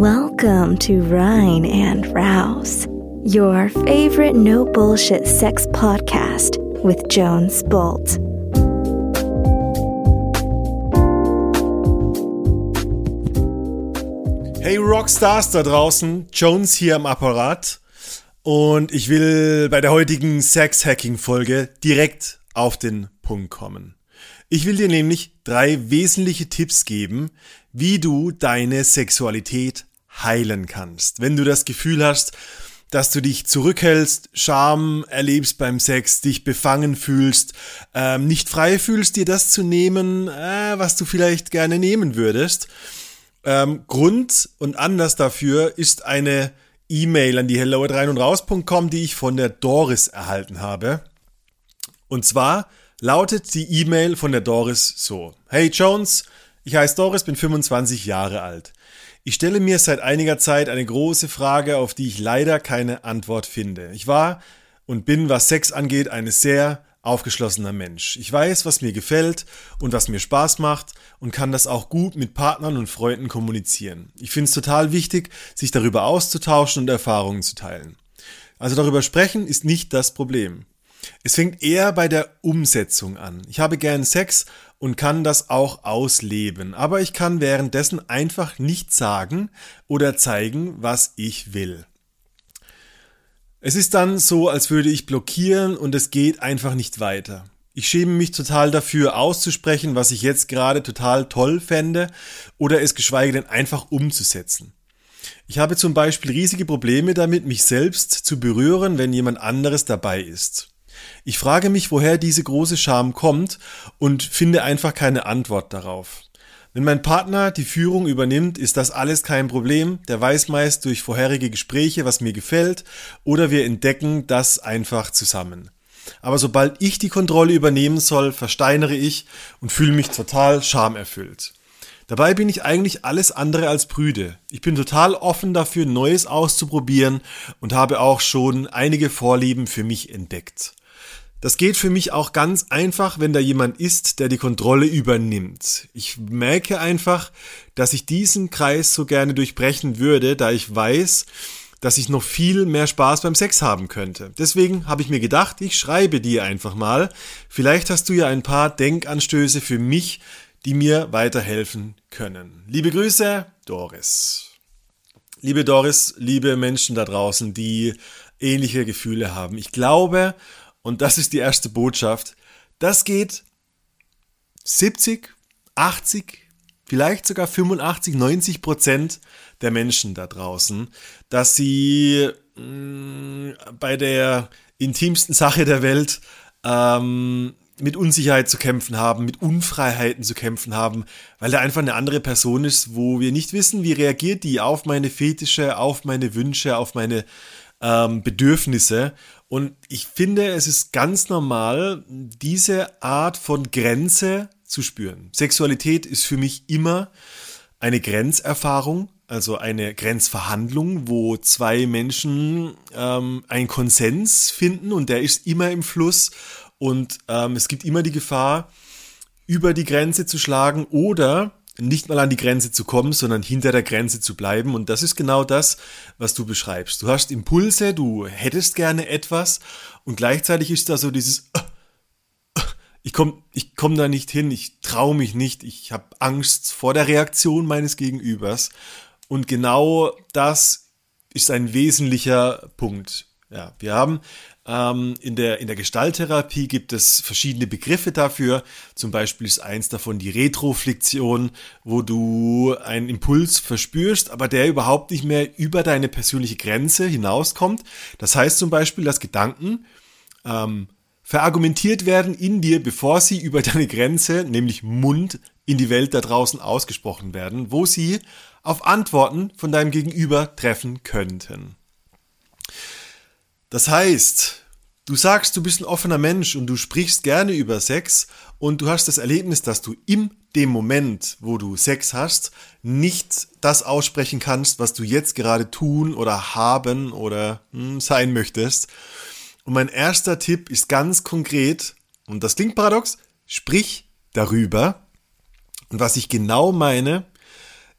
Welcome to Rhine and Rouse, your favorite no bullshit sex podcast with Jones Bolt. Hey Rockstars da draußen, Jones hier am Apparat und ich will bei der heutigen Sex-Hacking-Folge direkt auf den Punkt kommen. Ich will dir nämlich drei wesentliche Tipps geben, wie du deine Sexualität heilen kannst. Wenn du das Gefühl hast, dass du dich zurückhältst, Scham erlebst beim Sex, dich befangen fühlst, ähm, nicht frei fühlst, dir das zu nehmen, äh, was du vielleicht gerne nehmen würdest. Ähm, Grund und Anlass dafür ist eine E-Mail an die hello rein und raus.com, die ich von der Doris erhalten habe. Und zwar lautet die E-Mail von der Doris so. Hey Jones, ich heiße Doris, bin 25 Jahre alt. Ich stelle mir seit einiger Zeit eine große Frage, auf die ich leider keine Antwort finde. Ich war und bin, was Sex angeht, ein sehr aufgeschlossener Mensch. Ich weiß, was mir gefällt und was mir Spaß macht und kann das auch gut mit Partnern und Freunden kommunizieren. Ich finde es total wichtig, sich darüber auszutauschen und Erfahrungen zu teilen. Also darüber sprechen ist nicht das Problem. Es fängt eher bei der Umsetzung an. Ich habe gern Sex und kann das auch ausleben, aber ich kann währenddessen einfach nicht sagen oder zeigen, was ich will. Es ist dann so, als würde ich blockieren und es geht einfach nicht weiter. Ich schäme mich total dafür auszusprechen, was ich jetzt gerade total toll fände oder es geschweige denn einfach umzusetzen. Ich habe zum Beispiel riesige Probleme damit, mich selbst zu berühren, wenn jemand anderes dabei ist. Ich frage mich, woher diese große Scham kommt und finde einfach keine Antwort darauf. Wenn mein Partner die Führung übernimmt, ist das alles kein Problem. Der weiß meist durch vorherige Gespräche, was mir gefällt, oder wir entdecken das einfach zusammen. Aber sobald ich die Kontrolle übernehmen soll, versteinere ich und fühle mich total schamerfüllt. Dabei bin ich eigentlich alles andere als prüde. Ich bin total offen dafür, Neues auszuprobieren und habe auch schon einige Vorlieben für mich entdeckt. Das geht für mich auch ganz einfach, wenn da jemand ist, der die Kontrolle übernimmt. Ich merke einfach, dass ich diesen Kreis so gerne durchbrechen würde, da ich weiß, dass ich noch viel mehr Spaß beim Sex haben könnte. Deswegen habe ich mir gedacht, ich schreibe dir einfach mal. Vielleicht hast du ja ein paar Denkanstöße für mich, die mir weiterhelfen können. Liebe Grüße, Doris. Liebe Doris, liebe Menschen da draußen, die ähnliche Gefühle haben. Ich glaube, und das ist die erste Botschaft, das geht 70, 80, vielleicht sogar 85, 90 Prozent der Menschen da draußen, dass sie mh, mm, bei der intimsten Sache der Welt ähm, mit Unsicherheit zu kämpfen haben, mit Unfreiheiten zu kämpfen haben, weil da einfach eine andere Person ist, wo wir nicht wissen, wie reagiert die auf meine Fetische, auf meine Wünsche, auf meine ähm, Bedürfnisse. Und ich finde, es ist ganz normal, diese Art von Grenze zu spüren. Sexualität ist für mich immer eine Grenzerfahrung, also eine Grenzverhandlung, wo zwei Menschen ähm, einen Konsens finden und der ist immer im Fluss und ähm, es gibt immer die Gefahr, über die Grenze zu schlagen oder nicht mal an die Grenze zu kommen, sondern hinter der Grenze zu bleiben. Und das ist genau das, was du beschreibst. Du hast Impulse, du hättest gerne etwas und gleichzeitig ist da so dieses, ich komme ich komm da nicht hin, ich traue mich nicht, ich habe Angst vor der Reaktion meines Gegenübers. Und genau das ist ein wesentlicher Punkt. Ja, wir haben ähm, in, der, in der Gestalttherapie gibt es verschiedene Begriffe dafür. Zum Beispiel ist eins davon die Retroflexion, wo du einen Impuls verspürst, aber der überhaupt nicht mehr über deine persönliche Grenze hinauskommt. Das heißt zum Beispiel, dass Gedanken ähm, verargumentiert werden in dir, bevor sie über deine Grenze, nämlich Mund, in die Welt da draußen ausgesprochen werden, wo sie auf Antworten von deinem Gegenüber treffen könnten. Das heißt, du sagst, du bist ein offener Mensch und du sprichst gerne über Sex und du hast das Erlebnis, dass du in dem Moment, wo du Sex hast, nicht das aussprechen kannst, was du jetzt gerade tun oder haben oder hm, sein möchtest. Und mein erster Tipp ist ganz konkret, und das klingt paradox, sprich darüber. Und was ich genau meine,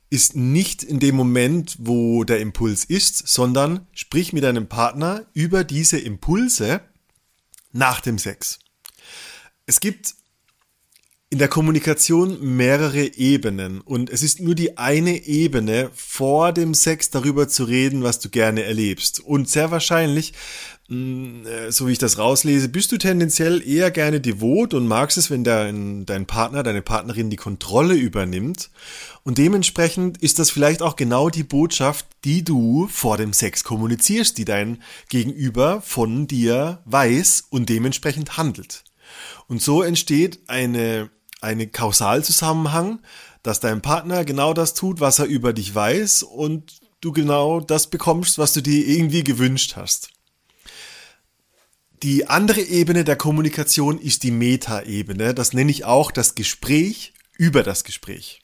ist nicht in dem Moment, wo der Impuls ist, sondern sprich mit deinem Partner über diese Impulse nach dem Sex. Es gibt in der Kommunikation mehrere Ebenen und es ist nur die eine Ebene vor dem Sex darüber zu reden, was du gerne erlebst. Und sehr wahrscheinlich, mm, äh, so wie ich das rauslese, bist du tendenziell eher gerne devot und magst es, wenn dein, dein Partner, deine Partnerin die Kontrolle übernimmt. Und dementsprechend ist das vielleicht auch genau die Botschaft, die du vor dem Sex kommunizierst, die dein Gegenüber von dir weiß und dementsprechend handelt. Und so entsteht eine einen Kausalzusammenhang, dass dein Partner genau das tut, was er über dich weiß und du genau das bekommst, was du dir irgendwie gewünscht hast. Die andere Ebene der Kommunikation ist die Meta-Ebene. Das nenne ich auch das Gespräch über das Gespräch.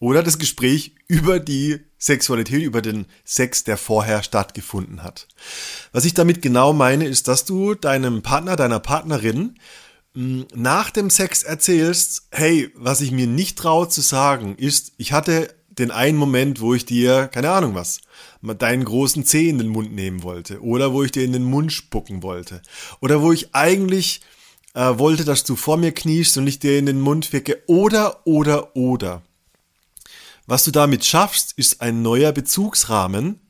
Oder das Gespräch über die Sexualität, über den Sex, der vorher stattgefunden hat. Was ich damit genau meine, ist, dass du deinem Partner, deiner Partnerin nach dem Sex erzählst, hey, was ich mir nicht traue zu sagen, ist, ich hatte den einen Moment, wo ich dir, keine Ahnung was, deinen großen Zeh in den Mund nehmen wollte oder wo ich dir in den Mund spucken wollte oder wo ich eigentlich äh, wollte, dass du vor mir kniest und ich dir in den Mund ficke oder, oder, oder. Was du damit schaffst, ist ein neuer Bezugsrahmen,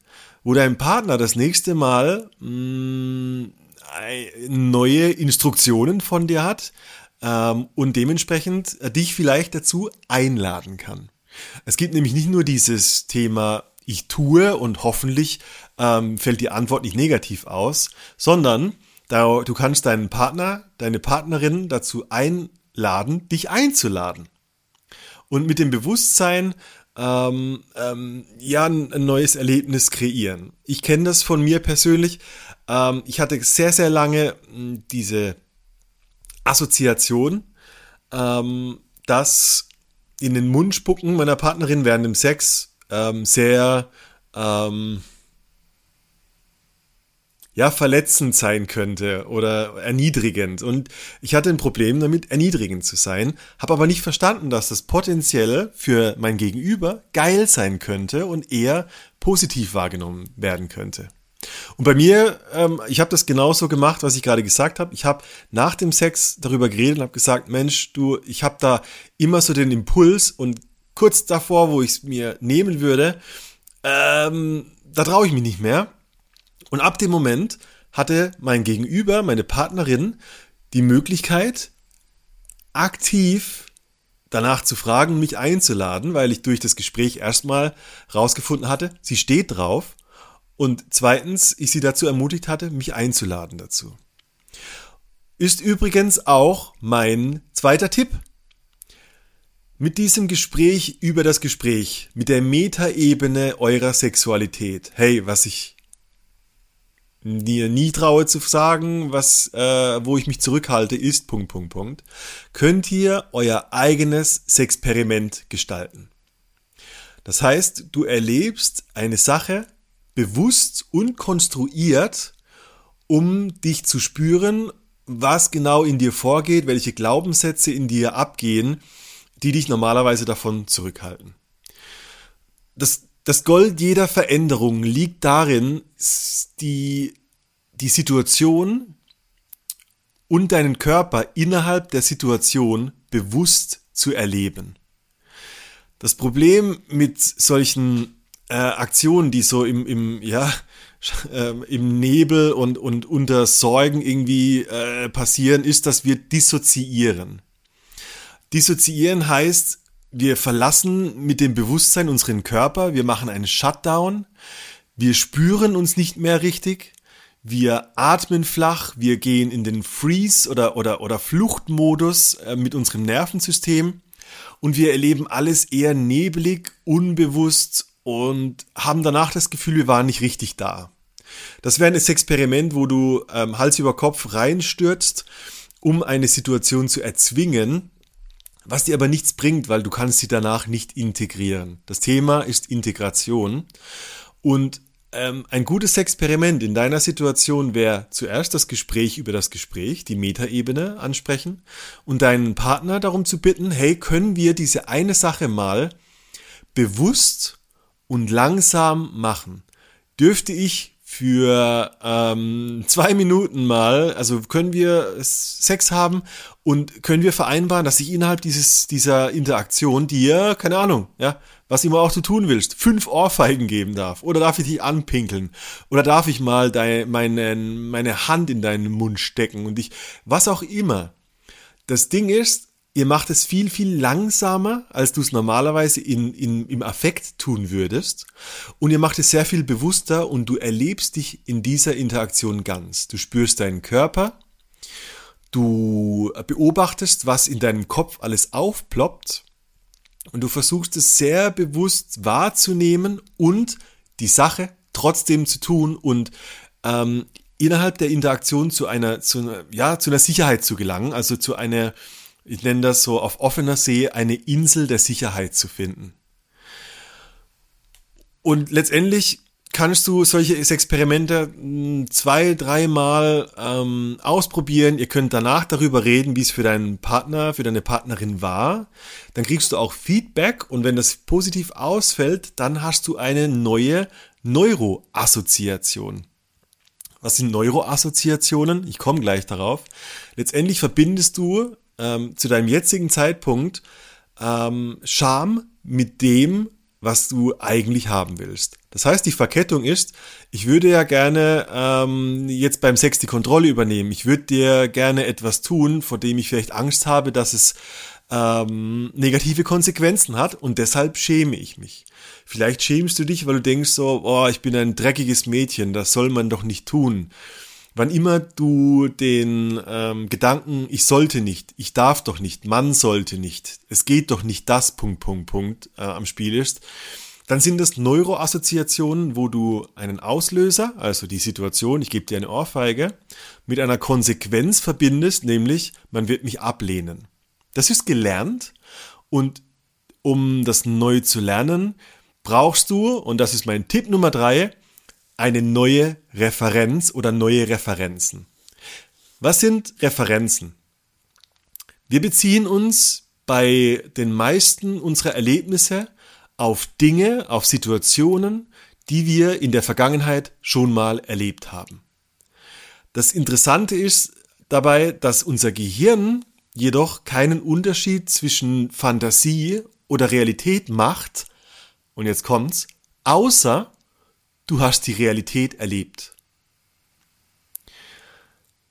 wo dein Partner das nächste Mal mh, mm, neue Instruktionen von dir hat ähm, und dementsprechend äh, dich vielleicht dazu einladen kann. Es gibt nämlich nicht nur dieses Thema ich tue und hoffentlich ähm, fällt die Antwort nicht negativ aus, sondern du kannst deinen Partner, deine Partnerin dazu einladen, dich einzuladen. Und mit dem Bewusstsein, ähm, ähm, ja, ein neues Erlebnis kreieren. Ich kenne das von mir persönlich. Ähm, ich hatte sehr, sehr lange hm, diese Assoziation, ähm, dass in den Mund spucken meiner Partnerin während dem Sex ähm, sehr ähm, ja, verletzend sein könnte oder erniedrigend. Und ich hatte ein Problem damit, erniedrigend zu sein, habe aber nicht verstanden, dass das potenziell für mein Gegenüber geil sein könnte und eher positiv wahrgenommen werden könnte. Und bei mir, ähm, ich habe das genauso gemacht, was ich gerade gesagt habe. Ich habe nach dem Sex darüber geredet und habe gesagt, Mensch, du, ich habe da immer so den Impuls und kurz davor, wo ich es mir nehmen würde, ähm, da traue ich mich nicht mehr. Und ab dem Moment hatte mein Gegenüber, meine Partnerin, die Möglichkeit, aktiv danach zu fragen, mich einzuladen, weil ich durch das Gespräch erstmal rausgefunden hatte, sie steht drauf und zweitens, ich sie dazu ermutigt hatte, mich einzuladen dazu. Ist übrigens auch mein zweiter Tipp. Mit diesem Gespräch über das Gespräch, mit der Metaebene eurer Sexualität. Hey, was ich mir nie traue zu sagen, was, äh, wo ich mich zurückhalte, ist Punkt, Punkt, Punkt. Könnt ihr euer eigenes Sexperiment gestalten. Das heißt, du erlebst eine Sache, bewusst und konstruiert, um dich zu spüren, was genau in dir vorgeht, welche Glaubenssätze in dir abgehen, die dich normalerweise davon zurückhalten. Das, das Gold jeder Veränderung liegt darin, die, die Situation und deinen Körper innerhalb der Situation bewusst zu erleben. Das Problem mit solchen äh, Aktionen, die so im, im ja, äh, im Nebel und, und unter Sorgen irgendwie äh, passieren, ist, dass wir dissoziieren. Dissoziieren heißt, wir verlassen mit dem Bewusstsein unseren Körper, wir machen einen Shutdown, wir spüren uns nicht mehr richtig, wir atmen flach, wir gehen in den Freeze oder, oder, oder Fluchtmodus äh, mit unserem Nervensystem und wir erleben alles eher nebelig, unbewusst und haben danach das Gefühl, wir waren nicht richtig da. Das wäre ein Experiment, wo du ähm, Hals über Kopf reinstürzt, um eine Situation zu erzwingen, was dir aber nichts bringt, weil du kannst sie danach nicht integrieren. Das Thema ist Integration und ähm, ein gutes Experiment in deiner Situation wäre zuerst das Gespräch über das Gespräch, die Metaebene ansprechen und deinen Partner darum zu bitten, hey, können wir diese eine Sache mal bewusst und langsam machen. Dürfte ich für ähm, zwei Minuten mal, also können wir Sex haben und können wir vereinbaren, dass ich innerhalb dieses, dieser Interaktion dir, keine Ahnung, ja, was immer auch du tun willst, fünf Ohrfeigen geben darf. Oder darf ich dich anpinkeln? Oder darf ich mal deine, meine, meine Hand in deinen Mund stecken und dich, was auch immer. Das Ding ist, ihr macht es viel, viel langsamer, als du es normalerweise in, in, im Affekt tun würdest. Und ihr macht es sehr viel bewusster und du erlebst dich in dieser Interaktion ganz. Du spürst deinen Körper, du beobachtest, was in deinem Kopf alles aufploppt und du versuchst es sehr bewusst wahrzunehmen und die Sache trotzdem zu tun und ähm, innerhalb der Interaktion zu einer, zu ja, zu einer Sicherheit zu gelangen, also zu einer, ich nenne das so auf offener See, eine Insel der Sicherheit zu finden. Und letztendlich kannst du solche Experimente hm, zwei, dreimal ähm, ausprobieren. Ihr könnt danach darüber reden, wie es für deinen Partner, für deine Partnerin war. Dann kriegst du auch Feedback und wenn das positiv ausfällt, dann hast du eine neue Neuroassoziation. Was sind Neuroassoziationen? Ich komme gleich darauf. Letztendlich verbindest du ähm, zu deinem jetzigen Zeitpunkt ähm, Scham mit dem, was du eigentlich haben willst. Das heißt, die Verkettung ist, ich würde ja gerne ähm, jetzt beim Sex die Kontrolle übernehmen. Ich würde dir gerne etwas tun, vor dem ich vielleicht Angst habe, dass es ähm, negative Konsequenzen hat und deshalb schäme ich mich. Vielleicht schämst du dich, weil du denkst so, oh, ich bin ein dreckiges Mädchen, das soll man doch nicht tun. Wann immer du den ähm, Gedanken, ich sollte nicht, ich darf doch nicht, man sollte nicht, es geht doch nicht das, Punkt, Punkt, Punkt äh, am Spiel ist, dann sind das Neuroassoziationen, wo du einen Auslöser, also die Situation, ich gebe dir eine Ohrfeige, mit einer Konsequenz verbindest, nämlich man wird mich ablehnen. Das ist gelernt und um das neu zu lernen, brauchst du, und das ist mein Tipp Nummer drei, eine neue Referenz oder neue Referenzen. Was sind Referenzen? Wir beziehen uns bei den meisten unserer Erlebnisse auf Dinge, auf Situationen, die wir in der Vergangenheit schon mal erlebt haben. Das Interessante ist dabei, dass unser Gehirn jedoch keinen Unterschied zwischen Fantasie oder Realität macht, und jetzt kommt's, außer du hast die Realität erlebt.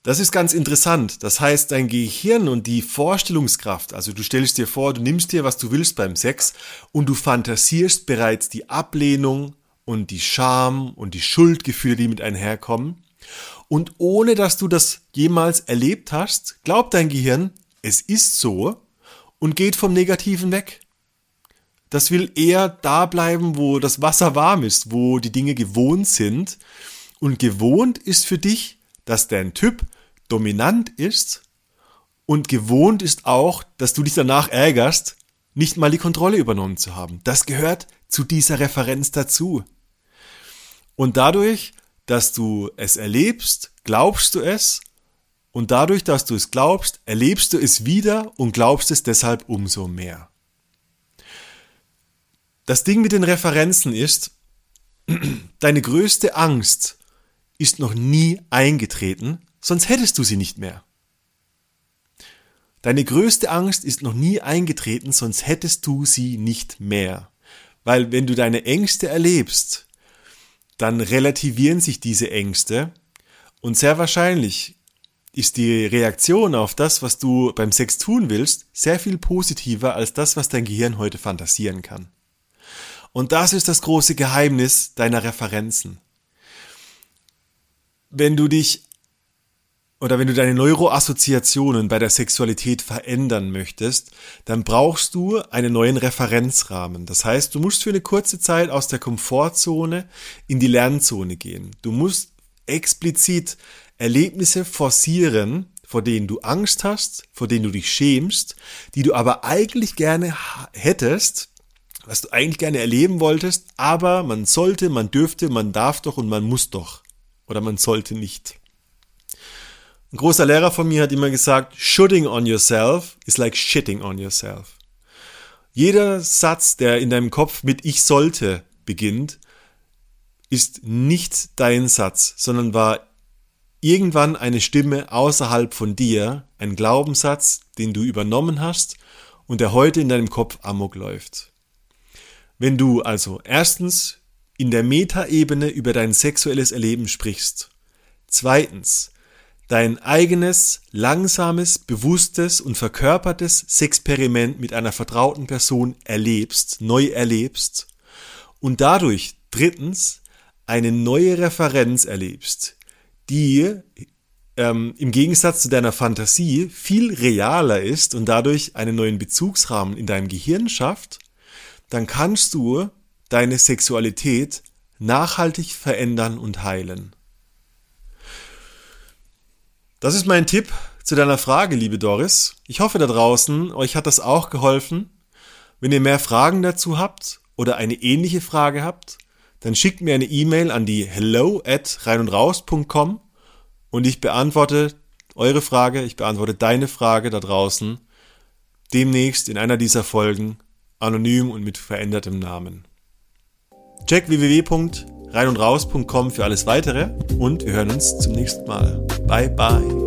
Das ist ganz interessant. Das heißt, dein Gehirn und die Vorstellungskraft, also du stellst dir vor, du nimmst dir, was du willst beim Sex und du fantasierst bereits die Ablehnung und die Scham und die Schuldgefühle, die mit einherkommen. Und ohne dass du das jemals erlebt hast, glaubt dein Gehirn, es ist so und geht vom Negativen weg. Das will eher da bleiben, wo das Wasser warm ist, wo die Dinge gewohnt sind. Und gewohnt ist für dich, dass dein Typ dominant ist und gewohnt ist auch, dass du dich danach ärgerst, nicht mal die Kontrolle übernommen zu haben. Das gehört zu dieser Referenz dazu. Und dadurch, dass du es erlebst, glaubst du es und dadurch, dass du es glaubst, erlebst du es wieder und glaubst es deshalb umso mehr. Das Ding mit den Referenzen ist, deine größte Angst ist noch nie eingetreten, sonst hättest du sie nicht mehr. Deine größte Angst ist noch nie eingetreten, sonst hättest du sie nicht mehr. Weil wenn du deine Ängste erlebst, dann relativieren sich diese Ängste und sehr wahrscheinlich ist die Reaktion auf das, was du beim Sex tun willst, sehr viel positiver als das, was dein Gehirn heute fantasieren kann. Und das ist das große Geheimnis deiner Referenzen. Wenn du dich oder wenn du deine Neuroassoziationen bei der Sexualität verändern möchtest, dann brauchst du einen neuen Referenzrahmen. Das heißt, du musst für eine kurze Zeit aus der Komfortzone in die Lernzone gehen. Du musst explizit Erlebnisse forcieren, vor denen du Angst hast, vor denen du dich schämst, die du aber eigentlich gerne hättest, was du eigentlich gerne erleben wolltest, aber man sollte, man dürfte, man darf doch und man muss doch. Oder man sollte nicht. Ein großer Lehrer von mir hat immer gesagt, shooting on yourself is like shitting on yourself. Jeder Satz, der in deinem Kopf mit ich sollte beginnt, ist nicht dein Satz, sondern war irgendwann eine Stimme außerhalb von dir, ein Glaubenssatz, den du übernommen hast und der heute in deinem Kopf amok läuft. Wenn du also erstens in der Metaebene über dein sexuelles Erleben sprichst, zweitens dein eigenes, langsames, bewusstes und verkörpertes Sexperiment mit einer vertrauten Person erlebst, neu erlebst und dadurch drittens eine neue Referenz erlebst, die ähm, im Gegensatz zu deiner Fantasie viel realer ist und dadurch einen neuen Bezugsrahmen in deinem Gehirn schafft, dann kannst du deine Sexualität nachhaltig verändern und heilen. Das ist mein Tipp zu deiner Frage, liebe Doris. Ich hoffe da draußen, euch hat das auch geholfen. Wenn ihr mehr Fragen dazu habt oder eine ähnliche Frage habt, dann schickt mir eine E-Mail an die hello at reinundraus.com und ich beantworte eure Frage, ich beantworte deine Frage da draußen demnächst in einer dieser Folgen anonym und mit verändertem Namen. Check www reinundraus.com für alles weitere und wir hören uns zum nächsten Mal. Bye bye.